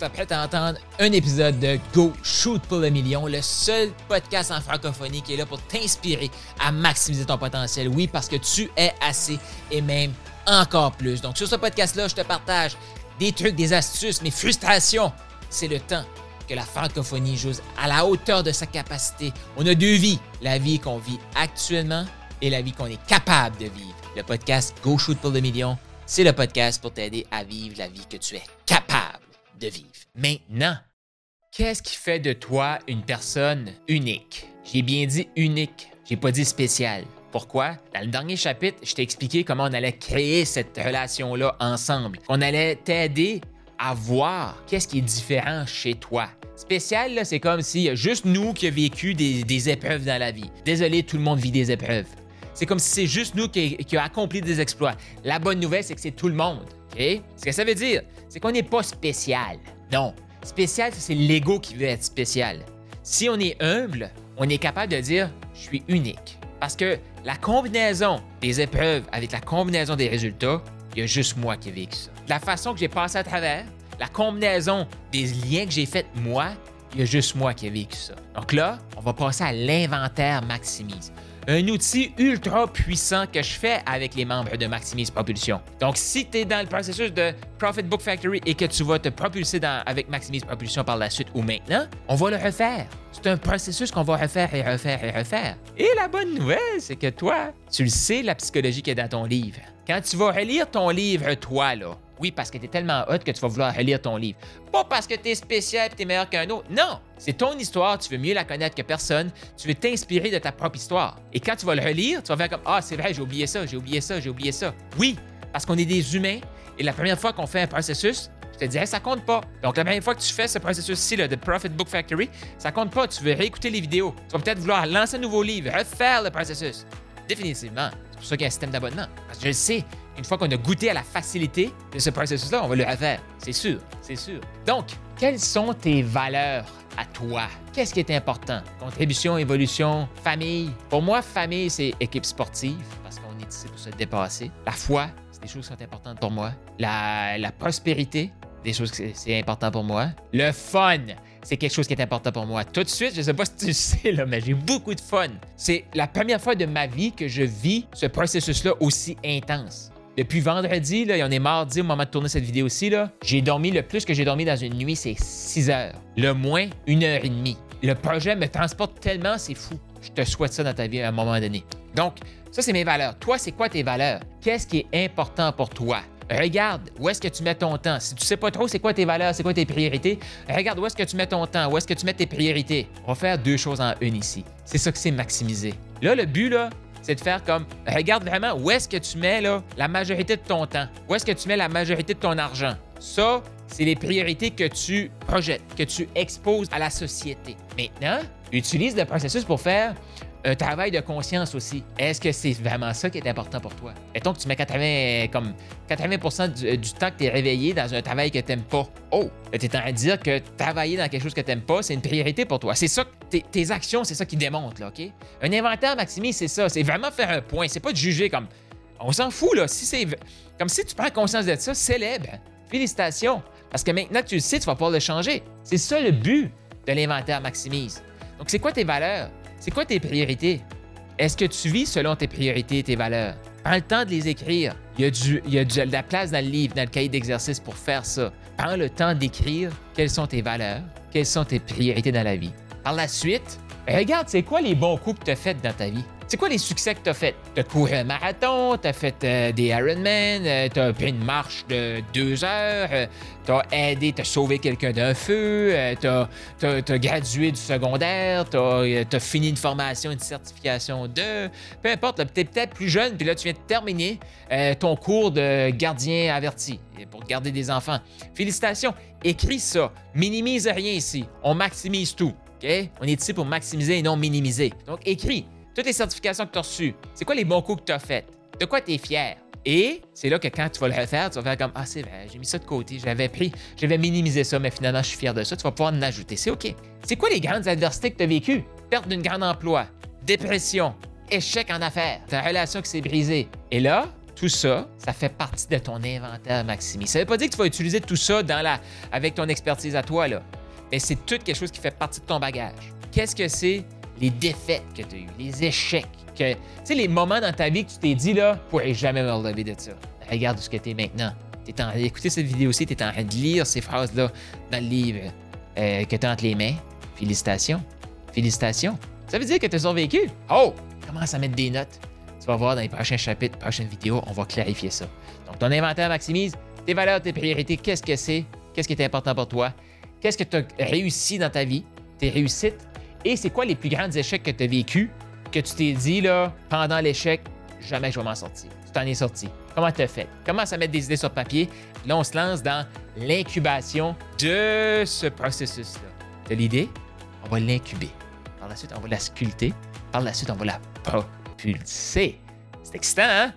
t'apprêtes à entendre un épisode de Go Shoot pour le million, le seul podcast en francophonie qui est là pour t'inspirer à maximiser ton potentiel. Oui, parce que tu es assez et même encore plus. Donc sur ce podcast-là, je te partage des trucs, des astuces, mes frustrations. C'est le temps que la francophonie joue à la hauteur de sa capacité. On a deux vies, la vie qu'on vit actuellement et la vie qu'on est capable de vivre. Le podcast Go Shoot pour le million, c'est le podcast pour t'aider à vivre la vie que tu es capable de vivre. Maintenant, qu'est-ce qui fait de toi une personne unique? J'ai bien dit unique, j'ai pas dit spécial. Pourquoi? Dans le dernier chapitre, je t'ai expliqué comment on allait créer cette relation-là ensemble. On allait t'aider à voir qu'est-ce qui est différent chez toi. Spécial, c'est comme si y a juste nous qui avons vécu des, épreuves dans la vie. Désolé, tout le monde vit des épreuves. C'est comme si c'est juste nous qui, qui avons accompli des exploits. La bonne nouvelle, c'est que c'est tout le monde. Ce que ça veut dire, c'est qu'on n'est pas spécial. Non. Spécial, c'est l'ego qui veut être spécial. Si on est humble, on est capable de dire je suis unique. Parce que la combinaison des épreuves avec la combinaison des résultats, il y a juste moi qui ai vécu ça. La façon que j'ai passé à travers, la combinaison des liens que j'ai faits moi, il y a juste moi qui ai vécu ça. Donc là, on va passer à l'inventaire Maximise un outil ultra puissant que je fais avec les membres de Maximise Propulsion. Donc, si tu es dans le processus de Profit Book Factory et que tu vas te propulser avec Maximise Propulsion par la suite ou maintenant, on va le refaire. C'est un processus qu'on va refaire et refaire et refaire. Et la bonne nouvelle, c'est que toi, tu le sais, la psychologie qui est dans ton livre. Quand tu vas relire ton livre, toi, là, oui, parce que tu es tellement hot que tu vas vouloir relire ton livre. Pas parce que tu es spécial et tu es meilleur qu'un autre. Non! C'est ton histoire, tu veux mieux la connaître que personne, tu veux t'inspirer de ta propre histoire. Et quand tu vas le relire, tu vas faire comme Ah, c'est vrai, j'ai oublié ça, j'ai oublié ça, j'ai oublié ça. Oui, parce qu'on est des humains et la première fois qu'on fait un processus, je te dirais, ça compte pas. Donc, la première fois que tu fais ce processus-ci de Profit Book Factory, ça compte pas. Tu veux réécouter les vidéos. Tu vas peut-être vouloir lancer un nouveau livre, refaire le processus. Définitivement. C'est pour ça qu'il y a un système d'abonnement. Parce que je sais, une fois qu'on a goûté à la facilité de ce processus-là, on va le refaire. C'est sûr, c'est sûr. Donc, quelles sont tes valeurs à toi? Qu'est-ce qui est important? Contribution, évolution, famille? Pour moi, famille, c'est équipe sportive parce qu'on est ici pour se dépasser. La foi, c'est des choses qui sont importantes pour moi. La, la prospérité, des choses qui c'est important pour moi. Le fun, c'est quelque chose qui est important pour moi. Tout de suite, je sais pas si tu sais, là, mais j'ai beaucoup de fun. C'est la première fois de ma vie que je vis ce processus-là aussi intense. Depuis vendredi, là, et on est mardi au moment de tourner cette vidéo-ci, j'ai dormi le plus que j'ai dormi dans une nuit, c'est 6 heures. Le moins, une heure et demie. Le projet me transporte tellement, c'est fou. Je te souhaite ça dans ta vie à un moment donné. Donc, ça, c'est mes valeurs. Toi, c'est quoi tes valeurs? Qu'est-ce qui est important pour toi? Regarde où est-ce que tu mets ton temps. Si tu sais pas trop c'est quoi tes valeurs, c'est quoi tes priorités, regarde où est-ce que tu mets ton temps, où est-ce que tu mets tes priorités. On va faire deux choses en une ici. C'est ça que c'est maximiser. Là, le but, là, c'est de faire comme regarde vraiment où est-ce que tu mets la majorité de ton temps, où est-ce que tu mets la majorité de ton argent? Ça, c'est les priorités que tu projettes, que tu exposes à la société. Maintenant, utilise le processus pour faire un travail de conscience aussi. Est-ce que c'est vraiment ça qui est important pour toi? Mettons que tu mets 80, comme 80 du, du, temps que tu es réveillé dans un travail que tu n'aimes pas. Oh, tu es en train de dire que travailler dans quelque chose que tu n'aimes pas, c'est une priorité pour toi. C'est ça, tes, tes actions, c'est ça qui démontre, là, OK? Un inventaire maximise, c'est ça. C'est vraiment faire un point. C'est pas de juger comme. On s'en fout, là. Si c'est. Comme si tu prends conscience de ça, célèbre. Félicitations. Parce que maintenant que tu le sais, tu vas pouvoir le changer. C'est ça le but de l'inventaire maximise. Donc, c'est quoi tes valeurs? C'est quoi tes priorités? Est-ce que tu vis selon tes priorités et tes valeurs? Prends le temps de les écrire. Il y a, du, de la place dans le livre, dans le cahier d'exercice pour faire ça. Prends le temps d'écrire quelles sont tes valeurs, quelles sont tes priorités dans la vie. Par la suite, regarde, c'est quoi les bons coups que tu as faits dans ta vie? C'est quoi les succès que tu as fait? Tu as couru un marathon, tu as fait euh, des Ironman, euh, tu as pris une marche de deux heures, euh, tu as aidé, tu as sauvé quelqu'un d'un feu, tu as, gradué du secondaire, tu as, fini une formation, une certification de. Peu importe, tu es peut-être plus jeune, puis là, tu viens de terminer ton cours de gardien averti pour garder des enfants. Félicitations, écris ça. Minimise rien ici. On maximise tout. OK? On est ici pour maximiser et non minimiser. Donc, écris toutes les certifications que tu as reçues, c'est quoi les bons coups que tu as faits? De quoi tu es fier? Et c'est là que quand tu vas le refaire, tu vas faire comme Ah, c'est vrai, j'ai mis ça de côté, j'avais pris, j'avais minimisé ça, mais finalement, je suis fier de ça. Tu vas pouvoir en ajouter. C'est OK. C'est quoi les grandes adversités que tu as vécues? Perte d'un grand emploi, dépression, échec en affaires, ta relation qui s'est brisée. Et là, tout ça, ça fait partie de ton inventaire Maximi. Ça ne veut pas dire que tu vas utiliser tout ça dans la, avec ton expertise à toi, là. mais c'est tout quelque chose qui fait partie de ton bagage. Qu'est-ce que c'est? Les défaites que tu as eues, les échecs, que, tu sais, les moments dans ta vie que tu t'es dit, là, je pourrais jamais me relever de ça. Regarde ce que tu es maintenant. Tu es en train d'écouter cette vidéo aussi, tu es en train de lire ces phrases-là dans le livre euh, que tu as entre les mains. Félicitations. Félicitations. Ça veut dire que tu as survécu. Oh! Commence à mettre des notes. Tu vas voir dans les prochains chapitres, prochaines vidéos, on va clarifier ça. Donc, ton inventaire maximise tes valeurs, tes priorités. Qu'est-ce que c'est? Qu'est-ce qui est important pour toi? Qu'est-ce que tu as réussi dans ta vie? Tes réussites? Et c'est quoi les plus grands échecs que tu as vécu que tu t'es dit, là, pendant l'échec, jamais je vais m'en sortir? Tu t'en es sorti. Comment tu as fait? Commence à mettre des idées sur papier. Là, on se lance dans l'incubation de ce processus-là. As l'idée? On va l'incuber. Par la suite, on va la sculpter. Par la suite, on va la propulser. C'est excitant, hein?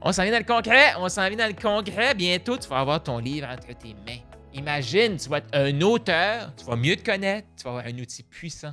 On s'en vient dans le concret. On s'en vient dans le concret. Bientôt, tu vas avoir ton livre entre tes mains. Imagine, tu vas être un auteur, tu vas mieux te connaître, tu vas avoir un outil puissant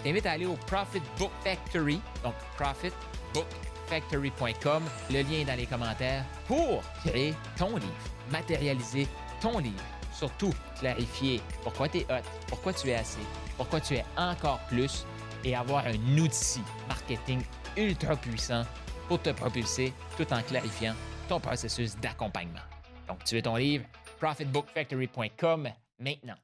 Je t'invite à aller au Profit Book Factory, donc Profit bookfactory.com. Le lien est dans les commentaires pour créer ton livre, matérialiser ton livre. Surtout, clarifier pourquoi tu es hot, pourquoi tu es assez, pourquoi tu es encore plus et avoir un outil marketing ultra puissant pour te propulser tout en clarifiant ton processus d'accompagnement. Donc, tu veux ton livre, profitbookfactory.com maintenant.